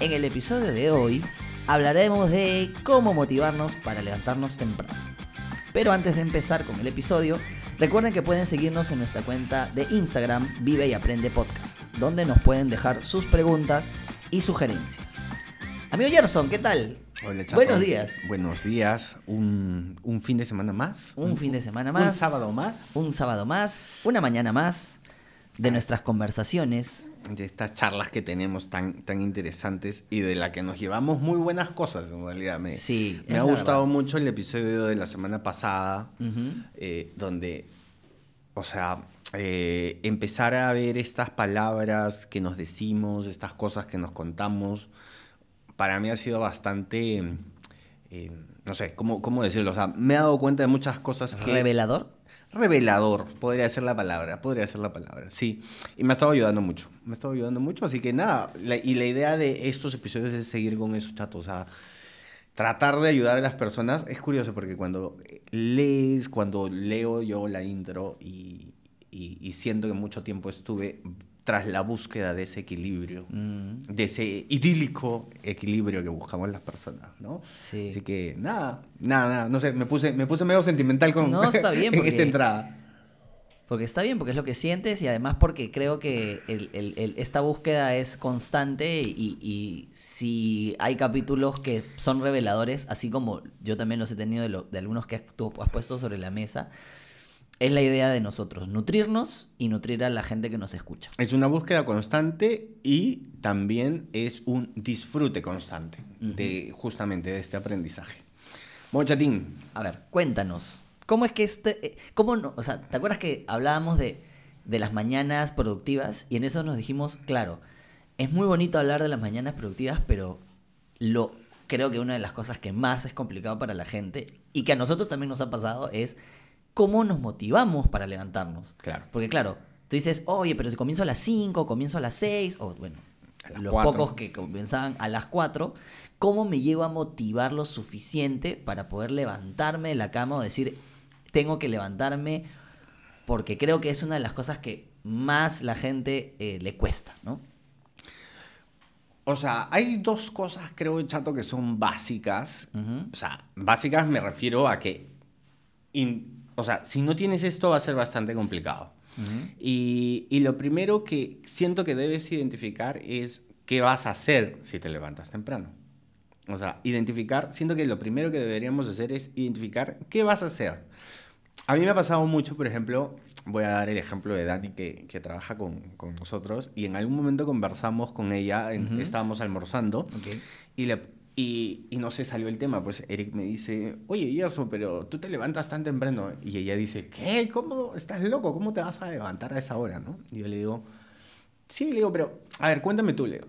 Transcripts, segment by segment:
En el episodio de hoy hablaremos de cómo motivarnos para levantarnos temprano. Pero antes de empezar con el episodio, recuerden que pueden seguirnos en nuestra cuenta de Instagram Vive y Aprende Podcast, donde nos pueden dejar sus preguntas y sugerencias. Amigo Gerson, ¿qué tal? Hola. Buenos días. Buenos días. Un, un fin de semana más. Un fin de semana más. Un sábado más. Un sábado más. Una mañana más de nuestras conversaciones. De estas charlas que tenemos tan, tan interesantes y de la que nos llevamos muy buenas cosas en realidad. Me, Sí, me ha gustado verdad. mucho el episodio de la semana pasada, eh, donde, o sea, eh, empezar a ver estas palabras que nos decimos, estas cosas que nos contamos, para mí ha sido bastante, eh, no sé, ¿cómo, ¿cómo decirlo? O sea, me he dado cuenta de muchas cosas que... Revelador. Revelador, podría ser la palabra, podría ser la palabra, sí. Y me ha estado ayudando mucho, me ha estado ayudando mucho, así que nada, y la idea de estos episodios es seguir con eso, chato, o sea, tratar de ayudar a las personas. Es curioso porque cuando lees, cuando leo yo la intro y- y siento que mucho tiempo estuve tras la búsqueda de ese equilibrio, Mm, de ese idílico equilibrio que buscamos las personas, ¿no? sí. Así que nada, nada, nada, no sé, me puse, me puse medio sentimental con No, está bien, en porque- esta entrada. Porque está bien, porque es lo que sientes y además porque creo que el- el- el- esta búsqueda es constante y, y si hay capítulos que son reveladores, así como yo también los he tenido de, lo- de algunos que tú has puesto sobre la mesa, es la idea de nosotros, nutrirnos y nutrir a la gente que nos escucha. Es una búsqueda constante y también es un disfrute constante de justamente de este aprendizaje. Bueno, chatín, A ver, cuéntanos, ¿cómo es que este, eh, cómo no, o sea, ¿te acuerdas que hablábamos de, de las mañanas productivas y en eso nos dijimos, claro, es muy bonito hablar de las mañanas productivas, pero lo creo que una de las cosas que más es complicado para la gente y que a nosotros también nos ha pasado es cómo nos motivamos para levantarnos. Claro. Porque claro, tú dices, oye, pero si comienzo a las 5, comienzo a las 6, o bueno, los 4. pocos que comenzaban a las 4, ¿cómo me llevo a motivar lo suficiente para poder levantarme de la cama o decir, tengo que levantarme? Porque creo que es una de las cosas que más la gente eh, le cuesta, ¿no? o sea, hay dos cosas, creo, chato, que son básicas. O sea, básicas me refiero a que, in- o sea, si no tienes esto va a ser bastante complicado. Y, y lo primero que siento que debes identificar es qué vas a hacer si te levantas temprano. O sea, identificar, siento que lo primero que deberíamos hacer es identificar qué vas a hacer. A mí me ha pasado mucho, por ejemplo, voy a dar el ejemplo de Dani que, que trabaja con, con nosotros y en algún momento conversamos con ella, en- Ujú. estábamos almorzando Ok. y, le, y, y no se salió el tema, pues Eric me dice, oye, Yerso, pero tú te levantas tan temprano. Y ella dice, ¿qué? ¿Cómo? ¿Estás loco? ¿Cómo te vas a levantar a esa hora, no? Y yo le digo, sí, le digo, pero, a ver, cuéntame tú, Leo.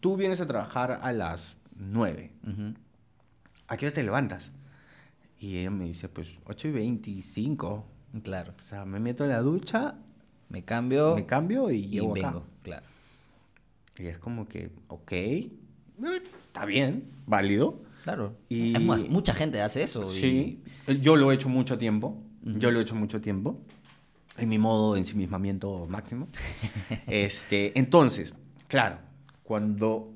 Tú vienes a trabajar a las 9. Ujú. ¿A qué hora te levantas? Y ella me dice, pues 8 y 25. Claro. O sea, me meto en la ducha, Me cambio me cambio y, y llego acá. vengo. Claro. Y es como que, ok, está bien, válido. Claro. Y- Es más, mucha gente hace eso. y- Sí, yo lo he hecho mucho tiempo. Yo lo he hecho mucho tiempo. En mi modo de ensimismamiento máximo. este, entonces, claro, cuando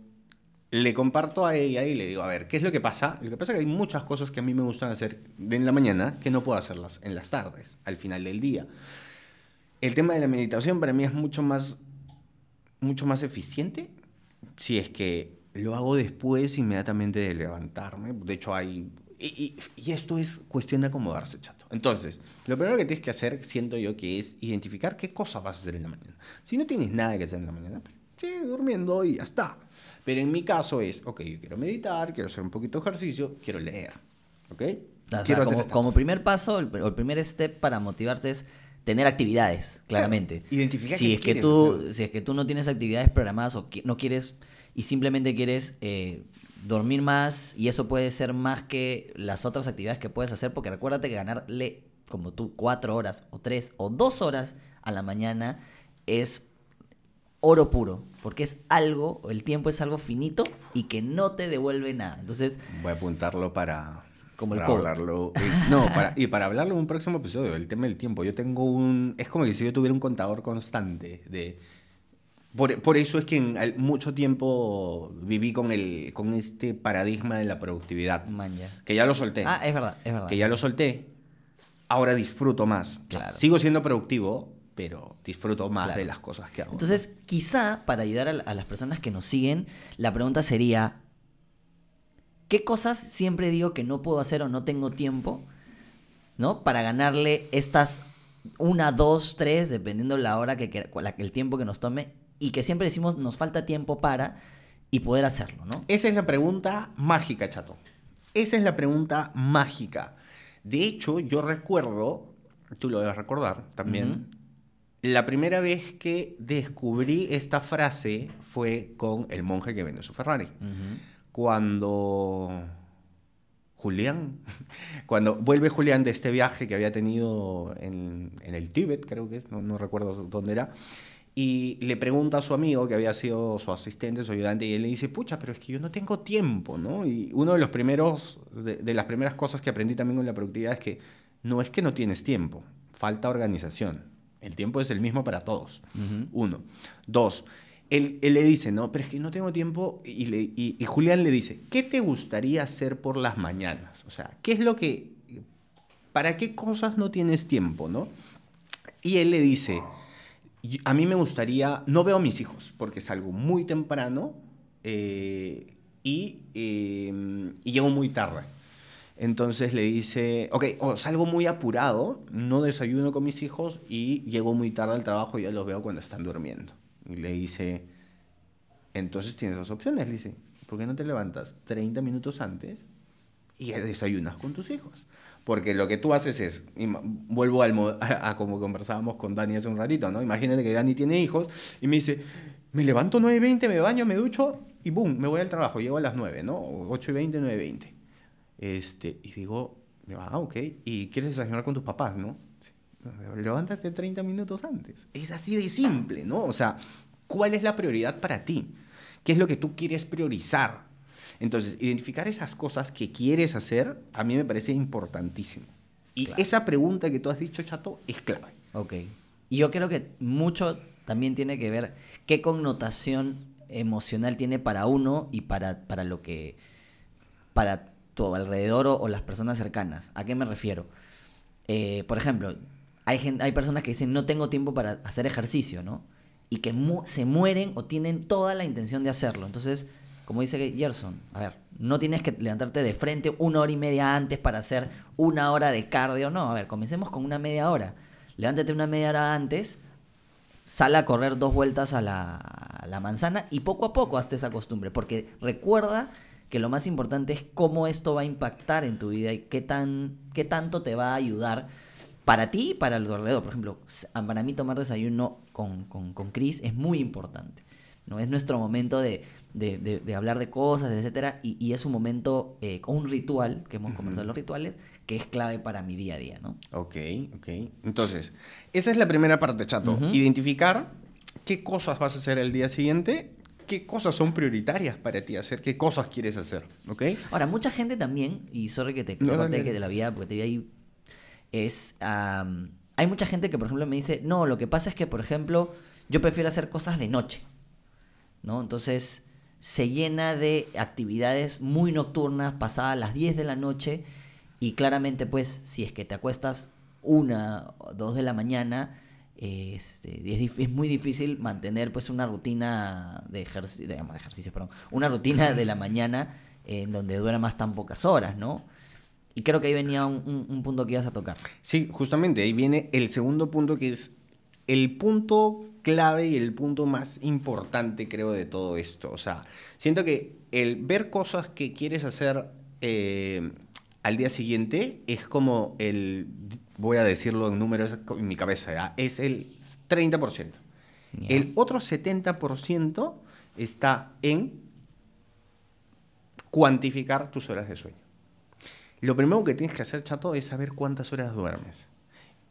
le comparto a ella y le digo, a ver, ¿qué es lo que pasa? Lo que pasa es que hay muchas cosas que a mí me gustan hacer en la mañana que no puedo hacerlas en las tardes, al final del día. El tema de la meditación para mí es mucho más, mucho más eficiente si es que lo hago después inmediatamente de levantarme. De hecho, hay... Y, y- y esto es cuestión de acomodarse, chato. Entonces, lo primero que tienes que hacer, siento yo, que es identificar qué cosa vas a hacer en la mañana. Si no tienes nada que hacer en la mañana, pues sigue durmiendo y ya está. Pero en mi caso es, ok, yo quiero meditar, quiero hacer un poquito de ejercicio, quiero leer. ¿Ok? O sea, como, como primer paso, el, el primer step para motivarte es tener actividades, claramente. Identificar si es que tú, hacer. si es que tú no tienes actividades programadas o qui- no quieres, y simplemente quieres eh, dormir más y eso puede ser más que las otras actividades que puedes hacer porque recuérdate que ganarle como tú cuatro horas o tres o dos horas a la mañana es oro puro porque es algo, el tiempo es algo finito y que no te devuelve nada. Entonces, Voy a apuntarlo para, Como el para hablarlo. eh, no, para- y para hablarlo en un próximo episodio, el tema del tiempo. Yo tengo un. Es como que si yo tuviera un contador constante de. Por, por eso es que en al- mucho tiempo viví con, el, con este paradigma de la productividad. man, ya. Que ya lo solté. Ah, es verdad, es verdad. que ya lo solté. Ahora disfruto más. O sea, Claro. sigo siendo productivo, pero disfruto más Claro. de las cosas que hago. Entonces, quizá para ayudar a, a las personas que nos siguen, la pregunta sería, ¿qué cosas siempre digo que no puedo hacer o no tengo tiempo? ¿No? Para ganarle estas una, dos, tres, dependiendo la hora que, la- el tiempo que nos tome, y que siempre decimos nos falta tiempo para y poder hacerlo, ¿no? Esa es la pregunta mágica, chato. Esa es la pregunta mágica. De hecho, yo recuerdo, tú lo debes recordar también, la primera vez que descubrí esta frase fue con el monje que vende su Ferrari. Cuando Julián, cuando vuelve Julián de este viaje que había tenido en, en el Tíbet, creo que es, no, no recuerdo dónde era, y le pregunta a su amigo, que había sido su asistente, su ayudante, y él le dice, pucha, pero es que yo no tengo tiempo, ¿no? Y uno de los primeros, de, de las primeras cosas que aprendí también con la productividad es que no es que no tienes tiempo, falta organización. El tiempo es el mismo para todos. Uno. Dos. Él, él le dice, no, pero es que no tengo tiempo. Y, le- y- y Julián le dice, ¿qué te gustaría hacer por las mañanas? O sea, ¿qué es lo que... ¿Para qué cosas no tienes tiempo, no? Y él le dice, "Y- a mí me gustaría, no veo a mis hijos, porque salgo muy temprano eh, y, eh, y llego muy tarde. Entonces le dice, ok, o salgo muy apurado, no desayuno con mis hijos y llego muy tarde al trabajo y ya los veo cuando están durmiendo. Y le dice, entonces tienes dos opciones. Le dice, ¿por qué no te levantas 30 minutos antes y desayunas con tus hijos? Porque lo que tú haces es, vuelvo al a, como conversábamos con Dani hace un ratito, ¿no? Imagínate que Dani tiene hijos y me dice, me levanto 9.20, me baño, me ducho y boom, me voy al trabajo, llego a las 9, ¿no? 8.20, 9.20. Este, y digo, ah, ok, y quieres desayunar con tus papás, ¿no? Levántate 30 minutos antes. Es así de simple, ¿no? O sea, ¿cuál es la prioridad para ti? ¿Qué es lo que tú quieres priorizar? Entonces, identificar esas cosas que quieres hacer a mí me parece importantísimo. Y Claro. esa pregunta que tú has dicho, Chato, es clave. Ok. Y yo creo que mucho también tiene que ver qué connotación emocional tiene para uno y para, para lo que. para tu alrededor o, o las personas cercanas. ¿A qué me refiero? Eh, por ejemplo, hay, gen- hay personas que dicen no tengo tiempo para hacer ejercicio, ¿no? Y que mu- se mueren o tienen toda la intención de hacerlo. Entonces, como dice Gerson, a ver, no tienes que levantarte de frente una hora y media antes para hacer una hora de cardio. No, a ver, comencemos con una media hora. Levántate una media hora antes, sal a correr dos vueltas a la, manzana y poco a poco hazte esa costumbre. Porque recuerda que lo más importante es cómo esto va a impactar en tu vida y qué, tan, qué tanto te va a ayudar para ti y para los alrededor. Por ejemplo, para mí tomar desayuno con, con, con Chris es muy importante. ¿No? Es nuestro momento de, de, de- de hablar de cosas, etcétera, y, y es un momento, eh, un ritual, que hemos conversado los rituales, que es clave para mi día a día, ¿no? Ok, ok. Entonces, esa es la primera parte, Chato. Identificar qué cosas vas a hacer el día siguiente, qué cosas son prioritarias para ti hacer, qué cosas quieres hacer, ¿ok? Ahora, mucha gente también, y sorry que te, No, dale. que de la vida, porque te vi ahí, es, am, hay mucha gente que, por ejemplo, me dice, no, lo que pasa es que, por ejemplo, yo prefiero hacer cosas de noche, ¿no? Entonces, se llena de actividades muy nocturnas, pasadas las 10 de la noche, y claramente, pues, si es que te acuestas una o dos de la mañana, este, es, muy difícil mantener pues una rutina de ejercicio, digamos, de ejercicio, perdón, una rutina de la mañana en donde duermas tan pocas horas, ¿no? Y creo que ahí venía un- un punto que ibas a tocar. Sí, justamente ahí viene el segundo punto que es el punto clave y el punto más importante, creo, de todo esto. O sea, siento que el ver cosas que quieres hacer eh, al día siguiente es como el, voy a decirlo en números en mi cabeza, es el 30%. Ya. El otro 70% está en cuantificar tus horas de sueño. Lo primero que tienes que hacer, chato, es saber cuántas horas duermes.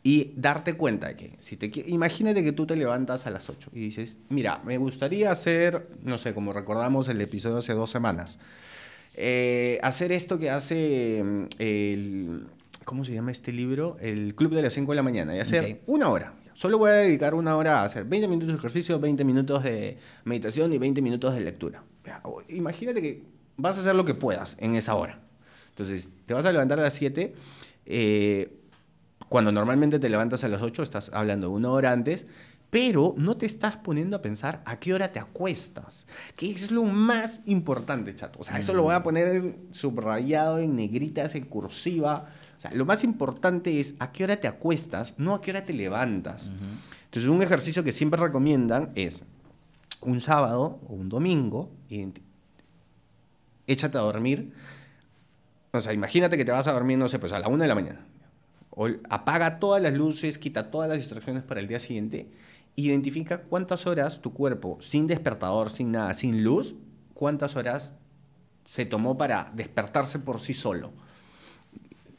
Y darte cuenta de que, si te, imagínate que tú te levantas a las 8 y dices, mira, me gustaría hacer, no sé, como recordamos el episodio hace dos semanas, eh, hacer esto que hace mm, el, ¿cómo se llama este libro? El Club de las 5 de la mañana, y hacer Ok. una hora. Solo voy a dedicar una hora a hacer 20 minutos de ejercicio, 20 minutos de meditación y 20 minutos de lectura. Imagínate que vas a hacer lo que puedas en esa hora. Entonces, te vas a levantar a las 7. eh, cuando normalmente te levantas a las 8, estás hablando una hora antes, pero no te estás poniendo a pensar a qué hora te acuestas, que es lo más importante, chato. O sea, eso lo voy a poner en subrayado, en negritas, en cursiva. O sea, lo más importante es a qué hora te acuestas, no a qué hora te levantas. Entonces, un ejercicio que siempre recomiendan es un sábado o un domingo, identi- échate a dormir. O sea, imagínate que te vas a dormir, no sé, pues a la una de la mañana. O apaga todas las luces, quita todas las distracciones para el día siguiente. Identifica cuántas horas tu cuerpo, sin despertador, sin nada, sin luz, cuántas horas se tomó para despertarse por sí solo.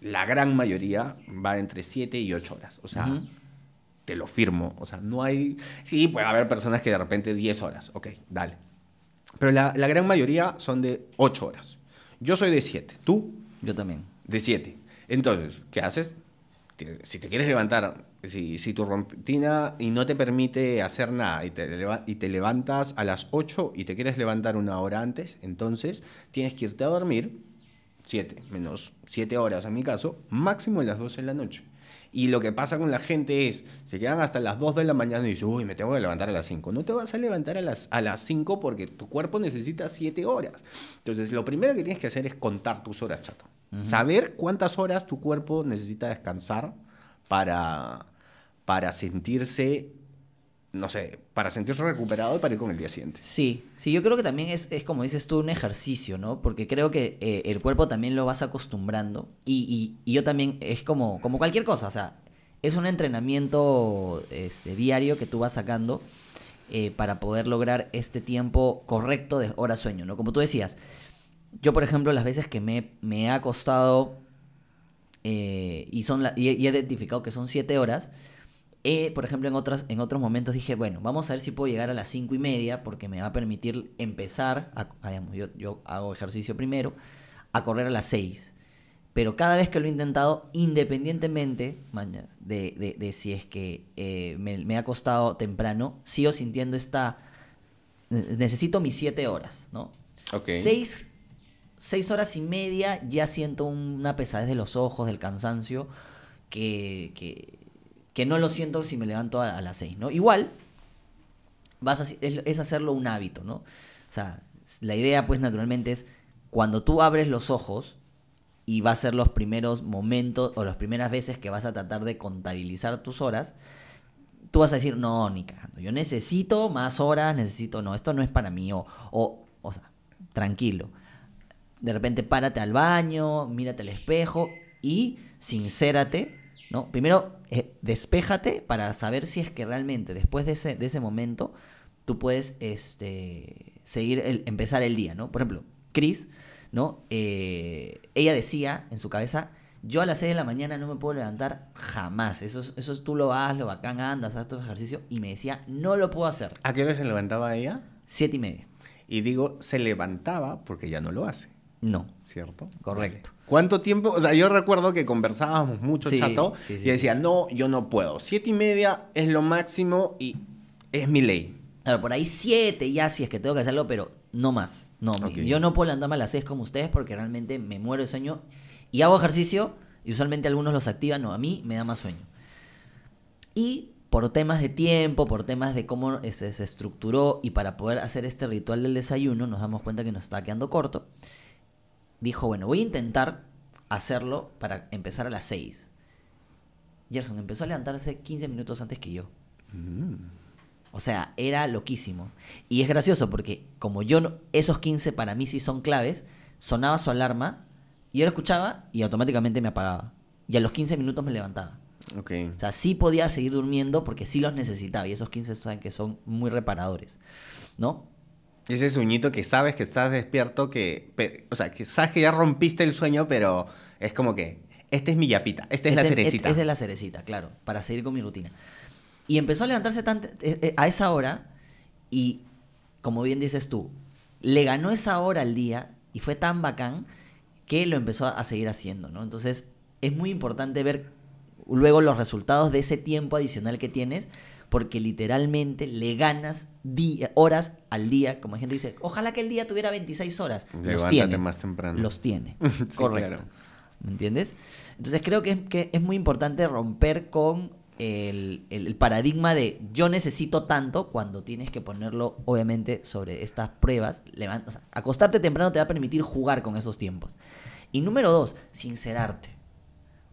La gran mayoría va entre 7 y 8 horas. O sea, te lo firmo. O sea, no hay... Sí, puede haber personas que de repente 10 horas. Ok, dale. Pero la, la gran mayoría son de 8 horas. Yo soy de 7. ¿Tú? Yo también. De 7. Entonces, ¿qué haces? Si te quieres levantar, si, si tu rutina y no te permite hacer nada y te, y te levantas a las 8 y te quieres levantar una hora antes, entonces tienes que irte a dormir 7, menos 7 horas en mi caso, máximo a las 12 de la noche. Y lo que pasa con la gente es, se quedan hasta las 2 de la mañana y dicen, uy, me tengo que levantar a las 5. No te vas a levantar a las, a las 5 porque tu cuerpo necesita 7 horas. Entonces, lo primero que tienes que hacer es contar tus horas, chato. Saber cuántas horas tu cuerpo necesita descansar para, para sentirse, no sé, para sentirse recuperado y para ir con el día siguiente. Sí, sí, yo creo que también es, es como dices tú, un ejercicio, ¿no? Porque creo que eh, el cuerpo también lo vas acostumbrando y, y- yo también es como, como cualquier cosa, o sea, es un entrenamiento este, diario que tú vas sacando eh, para poder lograr este tiempo correcto de hora sueño, ¿no? Como tú decías, yo por ejemplo las veces que me, me he acostado eh, y, son la- y he identificado que son siete horas, eh, por ejemplo, en, otras, en otros momentos dije, bueno, vamos a ver si puedo llegar a las cinco y media, porque me va a permitir empezar, a, a, digamos, yo, yo hago ejercicio primero, a correr a las 6. Pero cada vez que lo he intentado, independientemente de, de- de si es que eh, me, me ha costado temprano, sigo sintiendo esta... Necesito mis 7 horas, ¿no? Ok. Seis, seis horas y media ya siento una pesadez de los ojos, del cansancio, que, que, que no lo siento si me levanto a, las seis, ¿no? Igual, vas es, es hacerlo un hábito, ¿no? O sea, la idea, pues, naturalmente es cuando tú abres los ojos y va a ser los primeros momentos o las primeras veces que vas a tratar de contabilizar tus horas, tú vas a decir, no, ni cagando, yo necesito más horas, necesito, no, esto no es para mí, o, o, o sea, tranquilo. De repente párate al baño, mírate al espejo y sincérate, ¿no? Primero, eh, despéjate para saber si es que realmente después de ese, de ese momento tú puedes este, seguir, el, empezar el día, ¿no? Por ejemplo, Chris, ¿no? Eh, ella decía en su cabeza, yo a las 6 de la mañana no me puedo levantar jamás. Eso, es- eso es- tú lo haces, lo bacán, andas, haz tu ejercicio. Y me decía, no lo puedo hacer. ¿A qué hora se levantaba ella? Siete y media. Y digo, se levantaba porque ya no lo hace, No. ¿Cierto? Correcto. Vale. ¿Cuánto tiempo? O sea, yo recuerdo que conversábamos mucho, Sí, chato, sí, sí, y decía, no, yo no puedo. Siete y media es lo máximo y es mi ley. Claro, por ahí siete ya si es que tengo que hacerlo, pero no más. No, mi- Ok. yo no puedo levantarme a las 6 como ustedes porque realmente me muero de sueño. Y hago ejercicio y usualmente algunos los activan, no, a mí me da más sueño. Y por temas de tiempo, por temas de cómo se, se estructuró y para poder hacer este ritual del desayuno, nos damos cuenta que nos está quedando corto. Dijo, bueno, voy a intentar hacerlo para empezar a las 6. Gerson empezó a levantarse 15 minutos antes que yo. O sea, era loquísimo. Y es gracioso porque como yo, no- esos 15 para mí sí son claves, sonaba su alarma y yo lo escuchaba y automáticamente me apagaba. Y a los 15 minutos me levantaba. Ok. O sea, sí podía seguir durmiendo porque sí los necesitaba y esos 15 saben que son muy reparadores, ¿no? Ese sueñito que sabes que estás despierto, que, o sea, que sabes que ya rompiste el sueño, pero es como que, esta es mi yapita, esta es la Este- cerecita. Es de la cerecita, claro, para seguir con mi rutina. Y empezó a levantarse tan, eh, eh, a esa hora y, como bien dices tú, le ganó esa hora al día y fue tan bacán que lo empezó a, a seguir haciendo, ¿no? Entonces, es muy importante ver luego los resultados de ese tiempo adicional que tienes porque literalmente le ganas día- horas al día, como hay gente dice, ojalá que el día tuviera 26 horas. Los tiene. más temprano. Los tiene. Sí, Correcto. claro. ¿Me entiendes? Entonces creo que es, que es muy importante romper con el, el- el paradigma de yo necesito tanto cuando tienes que ponerlo, obviamente, sobre estas pruebas. Levan- o sea, acostarte temprano te va a permitir jugar con esos tiempos. Y número dos, sincerarte.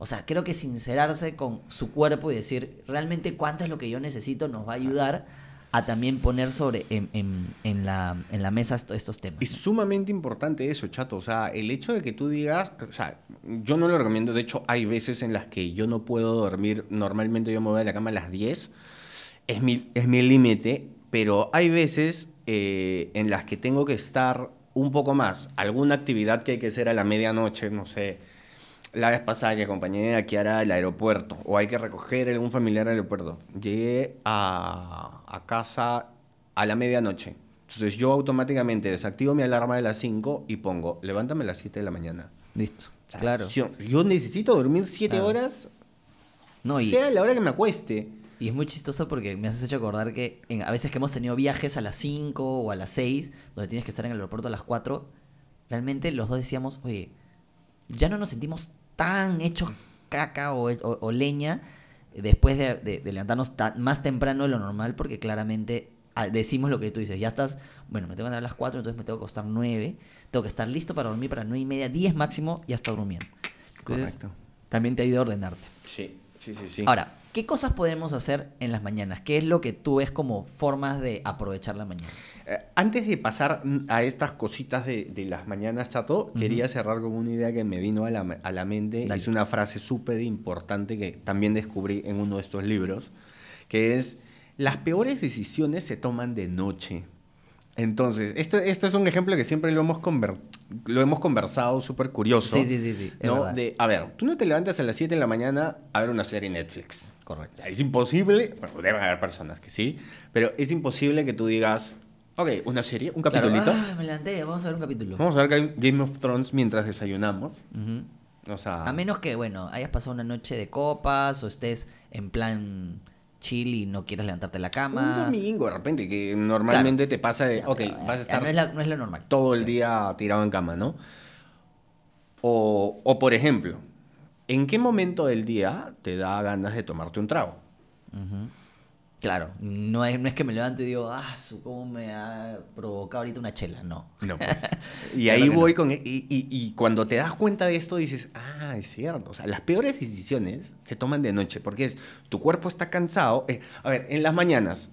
O sea, creo que sincerarse con su cuerpo y decir realmente cuánto es lo que yo necesito nos va a ayudar a también poner sobre en, en- en la, en la mesa esto- estos temas. Es ¿no? sumamente importante eso, chato. O sea, el hecho de que tú digas, o sea, yo no lo recomiendo. De hecho, hay veces en las que yo no puedo dormir. Normalmente yo me voy a la cama a las 10. Es mi, es mi límite. Pero hay veces eh, en las que tengo que estar un poco más. Alguna actividad que hay que hacer a la medianoche, no sé. La vez pasada que acompañé a Kiara al aeropuerto o hay que recoger algún familiar al aeropuerto. Llegué a, a casa a la medianoche. Entonces yo automáticamente desactivo mi alarma de las 5 y pongo, levántame a las 7 de la mañana. Listo. O sea, claro. Yo, yo necesito dormir 7 Claro. horas, No, y, sea la hora que me acueste. Y es muy chistoso porque me has hecho acordar que en- a veces que hemos tenido viajes a las 5 o a las 6, donde tienes que estar en el aeropuerto a las 4, realmente los dos decíamos, oye, ya no nos sentimos tan hechos caca o, o- o leña después de, de- de levantarnos ta- más temprano de lo normal porque claramente ah, decimos lo que tú dices, ya estás, bueno, me tengo que levantar a las 4, entonces me tengo que acostar 9, tengo que estar listo para dormir para 9 y media, 10 máximo, ya está durmiendo. Entonces, Correcto. también te ayuda a ordenarte. Sí, sí, sí, sí. Ahora, ¿qué cosas podemos hacer en las mañanas? ¿Qué es lo que tú ves como formas de aprovechar la mañana? Eh, Antes de pasar a estas cositas de, de las mañanas, Chato, quería cerrar con una idea que me vino a la, a la mente. Dale. Es una frase súper importante que también descubrí en uno de estos libros, que es, las peores decisiones se toman de noche. Entonces, esto, esto es un ejemplo que siempre lo hemos, conver- lo hemos conversado, súper curioso. Sí, sí, sí, sí, ¿no? De, a ver, tú no te levantas a las 7 de la mañana a ver una serie en Netflix. Correcto. es imposible, bueno, deben haber personas que sí, pero es imposible que tú digas, ok, una serie, un Claro, capitulito. ah, me levanté, vamos a ver un capítulo. Vamos a ver Game- of Thrones mientras desayunamos. Ujú. O sea, A menos que, bueno, hayas pasado una noche de copas o estés en plan chill y no quieras levantarte de la un cama. domingo de repente, que normalmente te pasa de, Ya, ok, pero, vas a ya, estar No es, la- no es lo normal. todo el día tirado en cama, ¿no? O, o, por ejemplo, ¿en qué momento del día te da ganas de tomarte un trago? Ujú. Claro, no es, no es que me levanto y digo, ah, su, cómo me ha provocado ahorita una chela. No. No, pues. Y ahí voy no. con... Y, y- y cuando te das cuenta de esto dices, ah, es cierto. O sea, las peores decisiones se toman de noche porque es, tu cuerpo está cansado. Eh, a ver, en las mañanas,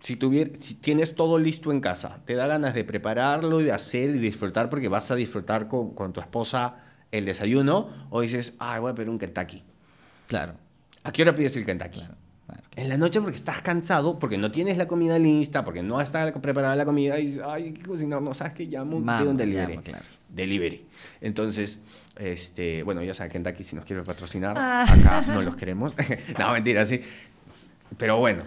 si, tuvier- si tienes todo listo en casa, te da ganas de prepararlo y de hacer y disfrutar porque vas a disfrutar con, con tu esposa el desayuno o dices, ah, voy a pedir un Kentucky. Claro, ¿A qué hora pides el Kentucky? claro. En la noche porque estás cansado, porque no tienes la comida lista, porque no está preparada la comida y dices, ay, hay que cocinar, no sabes que llamo, pido un delivery. llamo, claro. Delivery. Entonces, este, bueno, ya saben, Kentucky si nos quiere patrocinar, Ah. acá no los queremos. no, mentira, sí. Pero bueno,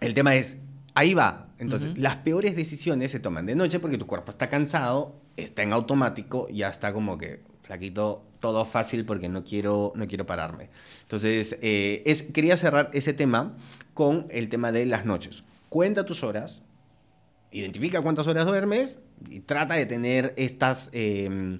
el tema es, ahí va. Entonces, las peores decisiones se toman de noche porque tu cuerpo está cansado, está en automático, ya está como que, flaquito, todo fácil porque no quiero, no quiero pararme. Entonces, eh, es, quería cerrar ese tema con el tema de las noches. Cuenta tus horas, identifica cuántas horas duermes y trata de tener estas... eh,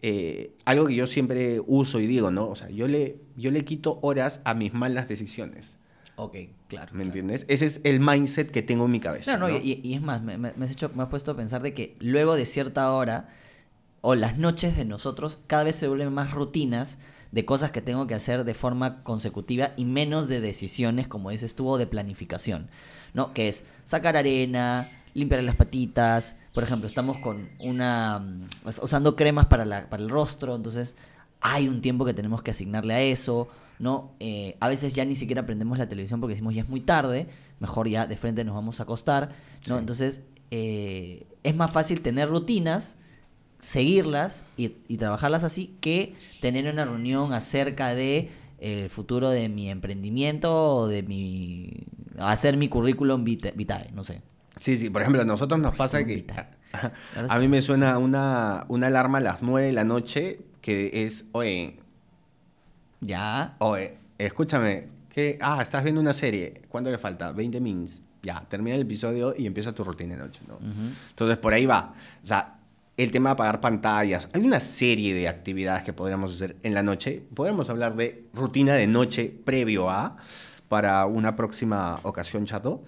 eh, algo que yo siempre uso y digo, ¿no? O sea, yo le, yo le quito horas a mis malas decisiones. Ok, claro. ¿Me claro. entiendes? Ese es el mindset que tengo en mi cabeza. Claro, no, ¿no? Y, y es más, me, me- me has hecho, me has puesto a pensar de que luego de cierta hora o las noches de nosotros cada vez se vuelven más rutinas de cosas que tengo que hacer de forma consecutiva y menos de decisiones, como dices tú, o de planificación, ¿no? Que es sacar arena, limpiar las patitas, por ejemplo, estamos con una... mm, us- usando cremas para, la, para el rostro, entonces hay un tiempo que tenemos que asignarle a eso, ¿no? Eh, a veces ya ni siquiera prendemos la televisión porque decimos ya es muy tarde, mejor ya de frente nos vamos a acostar, ¿no? Sí. Entonces eh, es más fácil tener rutinas, seguirlas y, y trabajarlas así que tener una reunión acerca de el futuro de mi emprendimiento o de mi hacer mi currículum vita- vitae, no sé. Sí, sí, por ejemplo, a nosotros nos pasa que a mí me suena una, una alarma a las 9 de la noche que es, oye, Ya. oye, escúchame, que, ah, estás viendo una serie, ¿cuánto le falta? 20 mins. Ya, termina el episodio y empieza tu rutina de noche, ¿no? Entonces, por ahí va. O sea, el tema de apagar pantallas. Hay una serie de actividades que podríamos hacer en la noche. Podríamos hablar de rutina de noche previo a, para una próxima ocasión, chato.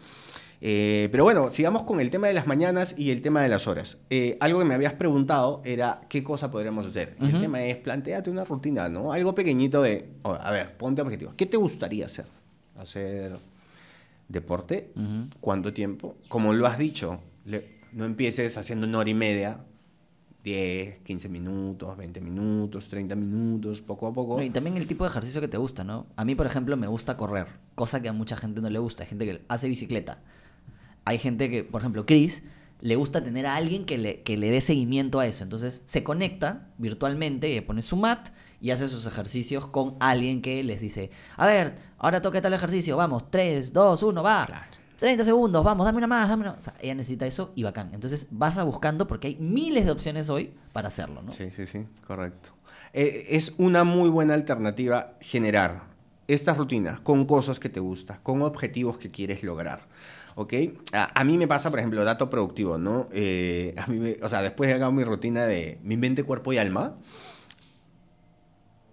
Eh, pero bueno, sigamos con el tema de las mañanas y el tema de las horas. Eh, algo que me habías preguntado era qué cosa podríamos hacer. El tema es, planteate una rutina, ¿no? Algo pequeñito de, oh, a ver, ponte objetivos. ¿Qué te gustaría hacer? ¿Hacer deporte? ¿Cuánto tiempo? Como lo has dicho, le- no empieces haciendo una hora y media, 10, 15 minutos, 20 minutos, 30 minutos, poco a poco. Y también el tipo de ejercicio que te gusta, ¿no? A mí, por ejemplo, me gusta correr, cosa que a mucha gente no le gusta. Hay gente que hace bicicleta. Hay gente que, por ejemplo, Chris, le gusta tener a alguien que le, que le dé seguimiento a eso. Entonces se conecta virtualmente y pone su mat y hace sus ejercicios con alguien que les dice, a ver, ahora toca tal ejercicio, vamos, 3, 2, 1, va. Claro. 30 segundos, vamos, dame una más, dame una. O sea, ella necesita eso y bacán. Entonces vas a buscando porque hay miles de opciones hoy para hacerlo, ¿no? Sí, sí, sí, correcto. Eh, es una muy buena alternativa generar estas rutinas con cosas que te gustan, con objetivos que quieres lograr. ¿Ok? A, a mí me pasa, por ejemplo, dato productivo, ¿no? Eh, a mí me- o sea, después de hacer mi rutina de mi mente, cuerpo y alma,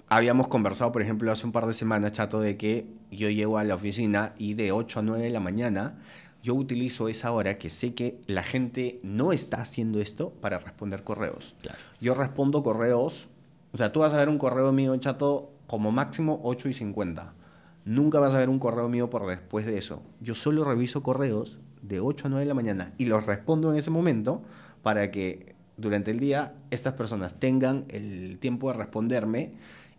habíamos conversado, por ejemplo, hace un par de semanas, chato, de que yo llego a la oficina y de 8 a 9 de la mañana yo utilizo esa hora que sé que la gente no está haciendo esto para responder correos. Claro. Yo respondo correos, o sea, tú vas a ver un correo mío, chato, como máximo 8 y 50. Nunca vas a ver un correo mío por después de eso. Yo solo reviso correos de 8 a 9 de la mañana y los respondo en ese momento para que durante el día estas personas tengan el tiempo de responderme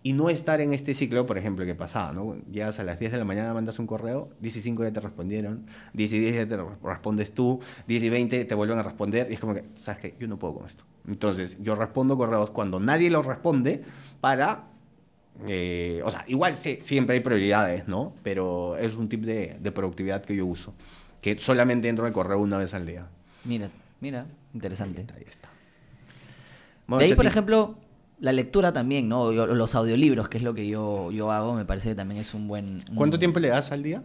y no estar en este ciclo, por ejemplo, que pasaba, ¿no? Llegas a las 10 de la mañana, mandas un correo, 10 y 5 ya te respondieron, 10 y 10 ya te re- respondes tú, 10 y 20 te vuelven a responder y es como que, ¿sabes qué? Yo no puedo con esto. Entonces, yo respondo correos cuando nadie los responde para... eh, o sea, igual sí, siempre hay prioridades, ¿no? Pero es un tip de, de productividad que yo uso, que solamente entro en el correo una vez al día. Mira, mira, interesante. Ahí está. De ahí, por ejemplo, la lectura también, ¿no? Yo- Los audiolibros, que es lo que yo, yo hago, me parece que también es un buen... un- ¿Cuánto tiempo le das al día?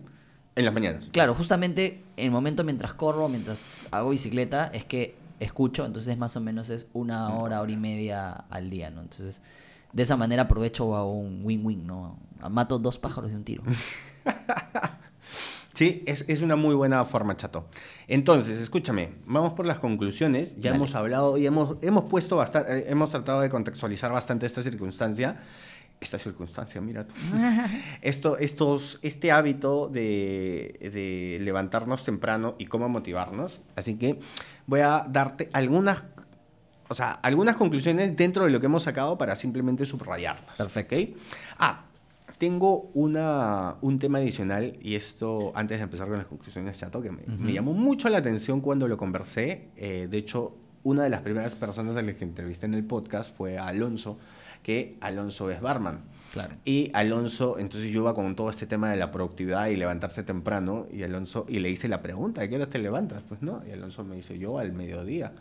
En las mañanas. Claro, justamente en el momento mientras corro, mientras hago bicicleta, es que escucho, entonces más o menos es una hora, hora y media al día, ¿no? Entonces, de esa manera aprovecho a un win-win, ¿no? Mato dos pájaros de un tiro. Sí, es, es una muy buena forma, chato. Entonces, escúchame, vamos por las conclusiones. Ya Dale. hemos hablado y hemos, hemos puesto bastante, hemos tratado de contextualizar bastante esta circunstancia. Esta circunstancia, mira tú. Esto, estos, este hábito de, de levantarnos temprano y cómo motivarnos. Así que voy a darte algunas, o sea, algunas conclusiones dentro de lo que hemos sacado para simplemente subrayarlas. Perfecto. ¿ok? Ah, tengo una, un tema adicional y esto, antes de empezar con las conclusiones, chato, que me, me llamó mucho la atención cuando lo conversé. Eh, de hecho, una de las primeras personas a las que entrevisté en el podcast fue a Alonso, que Alonso es barman. Claro. Y Alonso, entonces yo iba con todo este tema de la productividad y levantarse temprano, y Alonso, y le hice la pregunta, ¿a qué hora te levantas? Pues no, y Alonso me dice, yo al mediodía.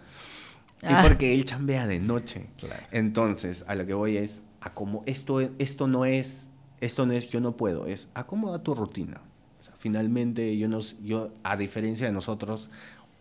Ah. Y porque él chambea de noche. Claro. Entonces, a lo que voy es, a como esto, esto no es, esto no es yo no puedo, es acomoda tu rutina. O sea, finalmente, yo, nos, yo, a diferencia de nosotros,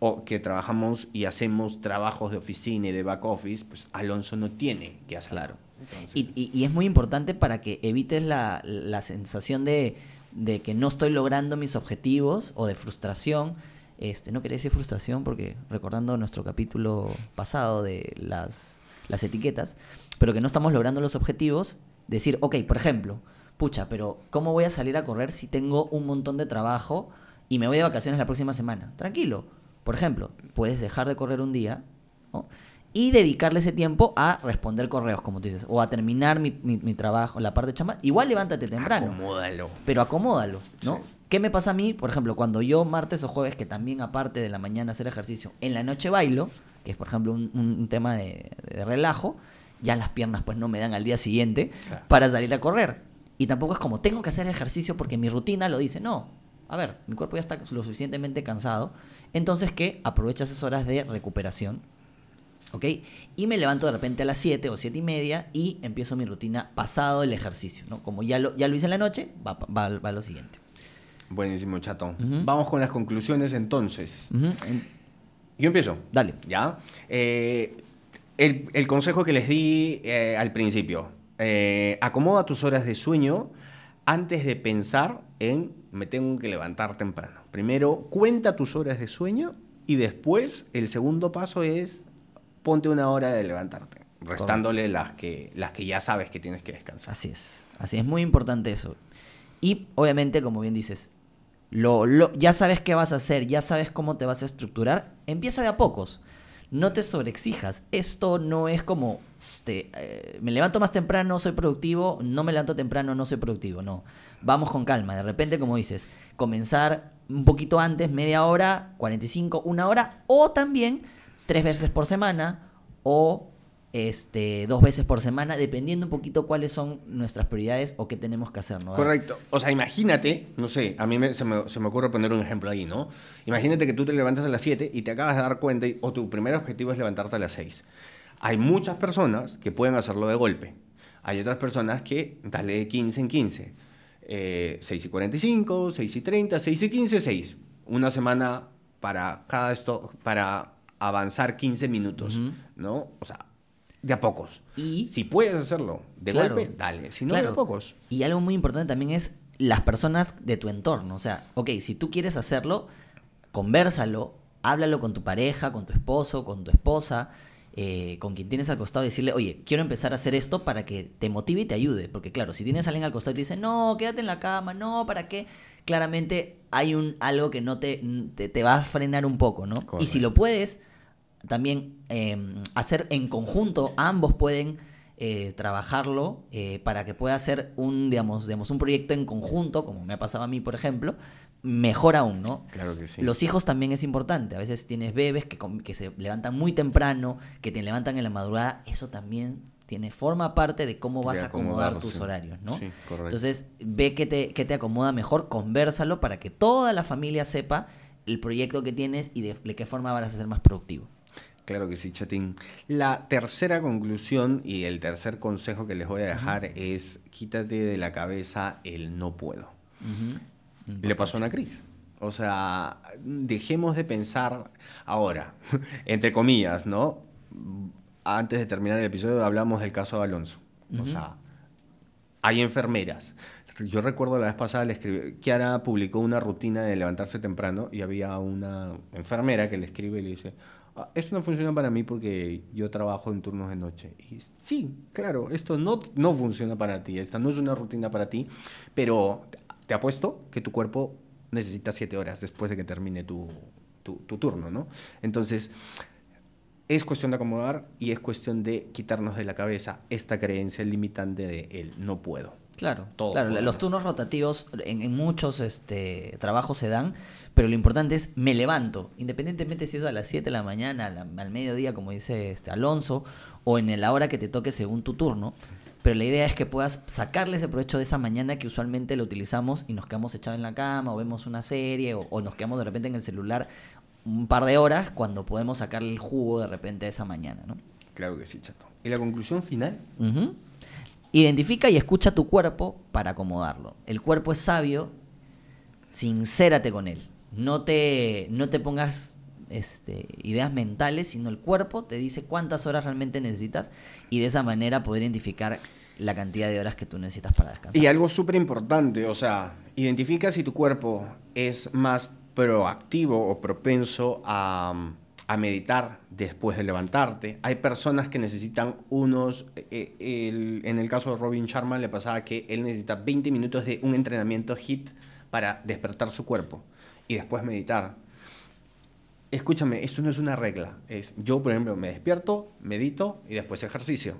o que trabajamos y hacemos trabajos de oficina y de back office, pues Alonso no tiene que hacerlo. Claro. Entonces, Y, y- y es muy importante para que evites la, la sensación de, de que no estoy logrando mis objetivos o de frustración. Este, no quería decir frustración porque recordando nuestro capítulo pasado de las, las etiquetas, pero que no estamos logrando los objetivos, decir, ok, por ejemplo, pucha, pero ¿cómo voy a salir a correr si tengo un montón de trabajo y me voy de vacaciones la próxima semana? Tranquilo. Por ejemplo, puedes dejar de correr un día ¿no? y dedicarle ese tiempo a responder correos, como tú dices, o a terminar mi, mi- mi trabajo, la parte de chamba. Igual levántate temprano, acomódalo. pero acomódalo, ¿no? Sí. ¿Qué me pasa a mí? Por ejemplo, cuando yo martes o jueves, que también aparte de la mañana hacer ejercicio, en la noche bailo, que es por ejemplo un, un tema de, de, relajo, ya las piernas pues no me dan al día siguiente Claro. para salir a correr. Y tampoco es como tengo que hacer ejercicio porque mi rutina lo dice. No, a ver, mi cuerpo ya está lo suficientemente cansado. Entonces, ¿qué? Aprovecha esas horas de recuperación. ¿Ok? Y me levanto de repente a las 7 o 7 y media y empiezo mi rutina pasado el ejercicio. ¿no? Como ya lo, ya lo hice en la noche, va, va, va a lo siguiente. Buenísimo, chato. Vamos con las conclusiones entonces. Yo empiezo. Dale. ¿Ya? Eh, el, el consejo que les di eh, al principio. Eh, acomoda tus horas de sueño antes de pensar en me tengo que levantar temprano. Primero, cuenta tus horas de sueño y después el segundo paso es ponte una hora de levantarte, restándole las que, las que ya sabes que tienes que descansar. Así es. Así es muy importante eso. Y obviamente, como bien dices, lo, lo- ya sabes qué vas a hacer, ya sabes cómo te vas a estructurar. Empieza de a pocos. No te sobreexijas. Esto no es como, este, eh, me levanto más temprano, soy productivo, no me levanto temprano, no soy productivo. No. Vamos con calma. De repente, como dices, comenzar un poquito antes, media hora, 45, una hora, o también tres veces por semana, o este, dos veces por semana, dependiendo un poquito cuáles son nuestras prioridades o qué tenemos que hacer, ¿no? Correcto. O sea, imagínate, no sé, a mí me- se, me, se me ocurre poner un ejemplo ahí, ¿no? Imagínate que tú te levantas a las 7 y te acabas de dar cuenta, y- o tu primer objetivo es levantarte a las 6. Hay muchas personas que pueden hacerlo de golpe. Hay otras personas que dale de 15 en 15. Eh, 6 y 45, 6 y 30, 6 y 15, 6. Una semana para cada esto, para avanzar 15 minutos, Ujú. ¿no? O sea, de a pocos. Y- si puedes hacerlo de Claro. golpe, dale. Si no, de a pocos. Y algo muy importante también es las personas de tu entorno. O sea, ok, si tú quieres hacerlo, conversalo, háblalo con tu pareja, con tu esposo, con tu esposa, eh, con quien tienes al costado y decirle, oye, quiero empezar a hacer esto para que te motive y te ayude. Porque claro, si tienes a alguien al costado y te dice, no, quédate en la cama, no, ¿para qué? Claramente hay un algo que no te, te, te va a frenar un poco, ¿no? Y si lo puedes, también eh, hacer en conjunto, ambos pueden eh, trabajarlo eh, para que pueda ser un, digamos, digamos, un proyecto en conjunto, como me ha pasado a mí, por ejemplo, mejor aún, ¿no? Claro que sí. Los hijos también es importante. A veces tienes bebés que, que se levantan muy temprano, que te levantan en la madrugada. Eso también tiene, forma parte de cómo vas De a acomodar tus horarios, ¿no? Sí, correcto. Entonces, ve que te, que te acomoda mejor, conversalo para que toda la familia sepa el proyecto que tienes y de, de qué forma vas a ser más productivo. Claro que sí, chatín. La tercera conclusión y el tercer consejo que les voy a dejar es quítate de la cabeza el no puedo. Le pasó a Ana Cris. O sea, dejemos de pensar ahora, entre comillas, ¿no? Antes de terminar el episodio hablamos del caso de Alonso. O sea, hay enfermeras. Yo recuerdo la vez pasada, le escribí, Kiara publicó una rutina de levantarse temprano y había una enfermera que le escribe y le dice, "Ah, esto no funciona para mí porque yo trabajo en turnos de noche. Y sí, claro, esto no, no funciona para ti, esta no es una rutina para ti, pero te apuesto que tu cuerpo necesita siete horas después de que termine tu, tu, tu turno, ¿no? Entonces, es cuestión de acomodar y es cuestión de quitarnos de la cabeza esta creencia limitante de el no puedo. Claro, Todo claro. Los turnos rotativos en, en muchos este, trabajos se dan, pero lo importante es me levanto, independientemente si es a las 7 de la mañana, a la- al mediodía, como dice este Alonso, o en la hora que te toque según tu turno. Pero la idea es que puedas sacarle ese provecho de esa mañana que usualmente lo utilizamos y nos quedamos echados en la cama o vemos una serie o, o nos quedamos de repente en el celular un par de horas cuando podemos sacarle el jugo de repente a esa mañana, ¿no? Claro que sí, chato. ¿Y la conclusión final? Identifica y escucha tu cuerpo para acomodarlo. El cuerpo es sabio, sincérate con él. No te, no te pongas este, ideas mentales, sino el cuerpo te dice cuántas horas realmente necesitas y de esa manera poder identificar la cantidad de horas que tú necesitas para descansar. Y algo súper importante, o sea, identifica si tu cuerpo es más proactivo o propenso a, a meditar después de levantarte. Hay personas que necesitan unos, eh, el- en el caso de Robin Sharma le pasaba que él necesita 20 minutos de un entrenamiento HIT para despertar su cuerpo y después meditar. Escúchame, esto no es una regla. Es, yo, por ejemplo, me despierto, medito y después ejercicio.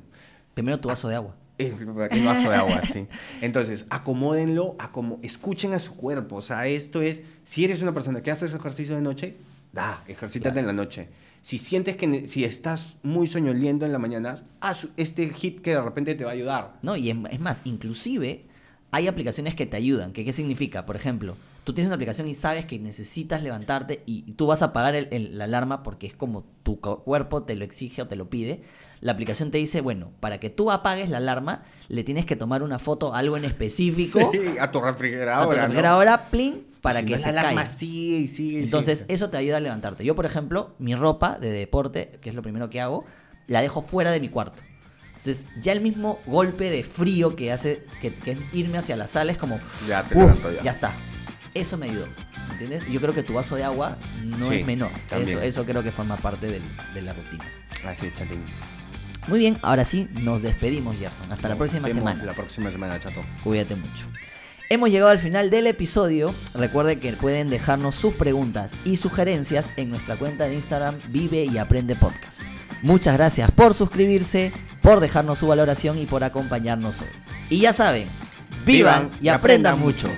Primero tu vaso de agua. El vaso de agua, sí. Entonces, acomódenlo, como escuchen a su cuerpo. O sea, esto es, si eres una persona que haces ejercicio de noche, da, ejercítate en la noche. Si sientes que si estás muy soñoliento en la mañana, haz este hit que de repente te va a ayudar. No, y es más, inclusive hay aplicaciones que te ayudan. ¿Qué significa? Por ejemplo, tú tienes una aplicación y sabes que necesitas levantarte y tú vas a apagar la alarma porque es como tu cuerpo te lo exige o te lo pide. La aplicación te dice, bueno, para que tú apagues la alarma, le tienes que tomar una foto, algo en específico. Sí, a tu refrigeradora. A tu refrigeradora, plin, para que se la alarma sigue y sigue. Entonces, eso te ayuda a levantarte. Yo, por ejemplo, mi ropa de deporte, que es lo primero que hago, la dejo fuera de mi cuarto. Entonces, ya el mismo golpe de frío que hace que, irme hacia la sala es como. Ya te levanto ya. Ya está. Eso me ayudó. ¿Entiendes? Yo creo que tu vaso de agua no es menor. Eso, eso, creo que forma parte de la rutina. Así es, chatín. Muy bien, ahora sí, nos despedimos, Gerson. Hasta la próxima semana. La próxima semana, chato. Cuídate mucho. Hemos llegado al final del episodio. Recuerde que pueden dejarnos sus preguntas y sugerencias en nuestra cuenta de Instagram Vive y Aprende Podcast. Muchas gracias por suscribirse, por dejarnos su valoración y por acompañarnos hoy. Y ya saben, vivan, y, aprendan, mucho.